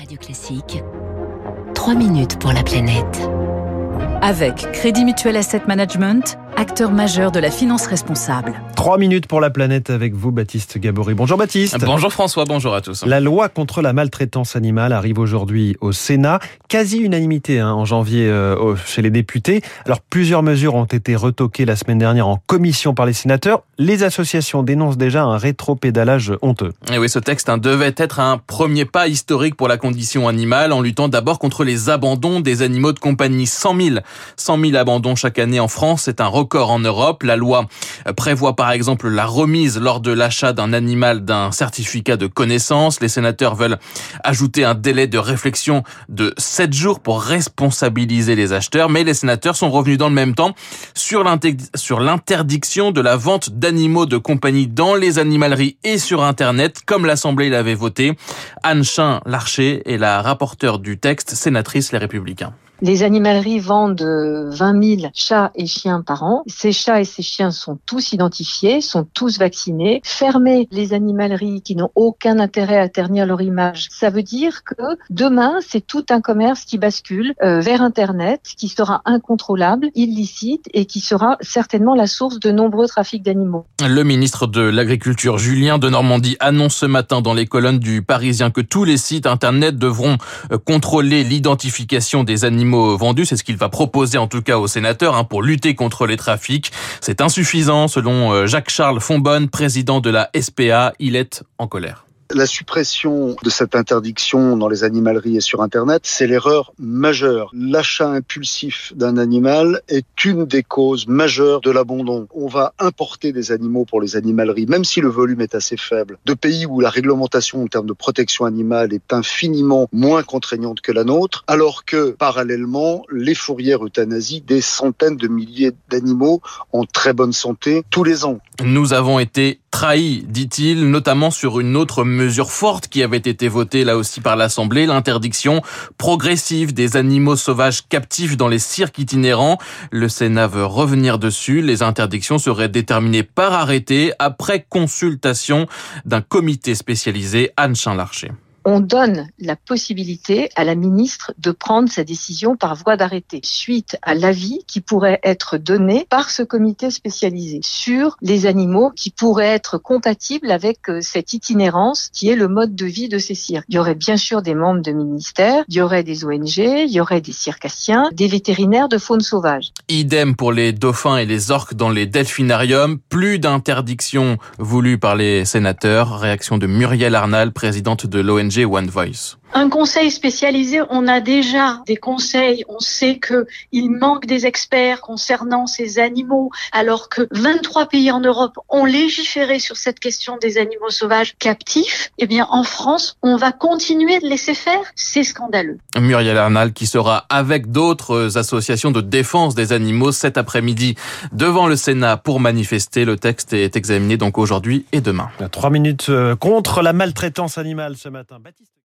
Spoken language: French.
Radio Classique, 3 minutes pour la planète. Avec Crédit Mutuel Asset Management, acteur majeur de la finance responsable. Trois minutes pour la planète avec vous, Baptiste Gabory. Bonjour Baptiste. Bonjour François, bonjour à tous. La loi contre la maltraitance animale arrive aujourd'hui au Sénat. Quasi unanimité hein, en janvier euh, chez les députés. Alors plusieurs mesures ont été retoquées la semaine dernière en commission par les sénateurs. Les associations dénoncent déjà un rétropédalage honteux. Et oui, ce texte hein, devait être un premier pas historique pour la condition animale en luttant d'abord contre les abandons des animaux de compagnie. 100 000, 100 000 abandons chaque année en France, c'est un record en Europe. La loi prévoit par exemple la remise lors de l'achat d'un animal d'un certificat de connaissance. Les sénateurs veulent ajouter un délai de réflexion de 7 jours pour responsabiliser les acheteurs, mais les sénateurs sont revenus dans le même temps sur l'interdiction de la vente d'animaux de compagnie dans les animaleries et sur Internet, comme l'Assemblée l'avait voté. Anne Chin Larcher est la rapporteure du texte, sénatrice Les Républicains. Les animaleries vendent 20 000 chats et chiens par an. Ces chats et ces chiens sont tous identifiés, sont tous vaccinés. Fermer les animaleries qui n'ont aucun intérêt à ternir leur image, ça veut dire que demain, c'est tout un commerce qui bascule euh, vers Internet, qui sera incontrôlable, illicite et qui sera certainement la source de nombreux trafics d'animaux. Le ministre de l'Agriculture, Julien de Normandie, annonce ce matin dans les colonnes du Parisien que tous les sites Internet devront euh, contrôler l'identification des animaux vendus. C'est ce qu'il va proposer en tout cas aux sénateurs hein, pour lutter contre les trafics. C'est insuffisant selon euh, Jacques-Charles Fonbonne, président de la SPA. Il est en colère. La suppression de cette interdiction dans les animaleries et sur Internet, c'est l'erreur majeure. L'achat impulsif d'un animal est une des causes majeures de l'abandon. On va importer des animaux pour les animaleries, même si le volume est assez faible, de pays où la réglementation en termes de protection animale est infiniment moins contraignante que la nôtre, alors que parallèlement, les fourrières euthanasient des centaines de milliers d'animaux en très bonne santé tous les ans. Nous avons été trahi, dit-il, notamment sur une autre mesure forte qui avait été votée là aussi par l'Assemblée, l'interdiction progressive des animaux sauvages captifs dans les cirques itinérants. Le Sénat veut revenir dessus. Les interdictions seraient déterminées par arrêté après consultation d'un comité spécialisé Anne Chin-Larcher on donne la possibilité à la ministre de prendre sa décision par voie d'arrêté, suite à l'avis qui pourrait être donné par ce comité spécialisé sur les animaux qui pourraient être compatibles avec euh, cette itinérance qui est le mode de vie de ces cirques. Il y aurait bien sûr des membres de ministères, il y aurait des ONG, il y aurait des circassiens, des vétérinaires de faune sauvage. Idem pour les dauphins et les orques dans les delphinariums. Plus d'interdiction voulue par les sénateurs. Réaction de Muriel Arnal, présidente de l'ONG One Voice. Un conseil spécialisé, on a déjà des conseils, on sait que il manque des experts concernant ces animaux, alors que 23 pays en Europe ont légiféré sur cette question des animaux sauvages captifs. Eh bien, en France, on va continuer de laisser faire. C'est scandaleux. Muriel Arnal qui sera avec d'autres associations de défense des animaux cet après-midi devant le Sénat pour manifester. Le texte est examiné donc aujourd'hui et demain. Trois minutes euh, contre la maltraitance animale ce matin. Baptiste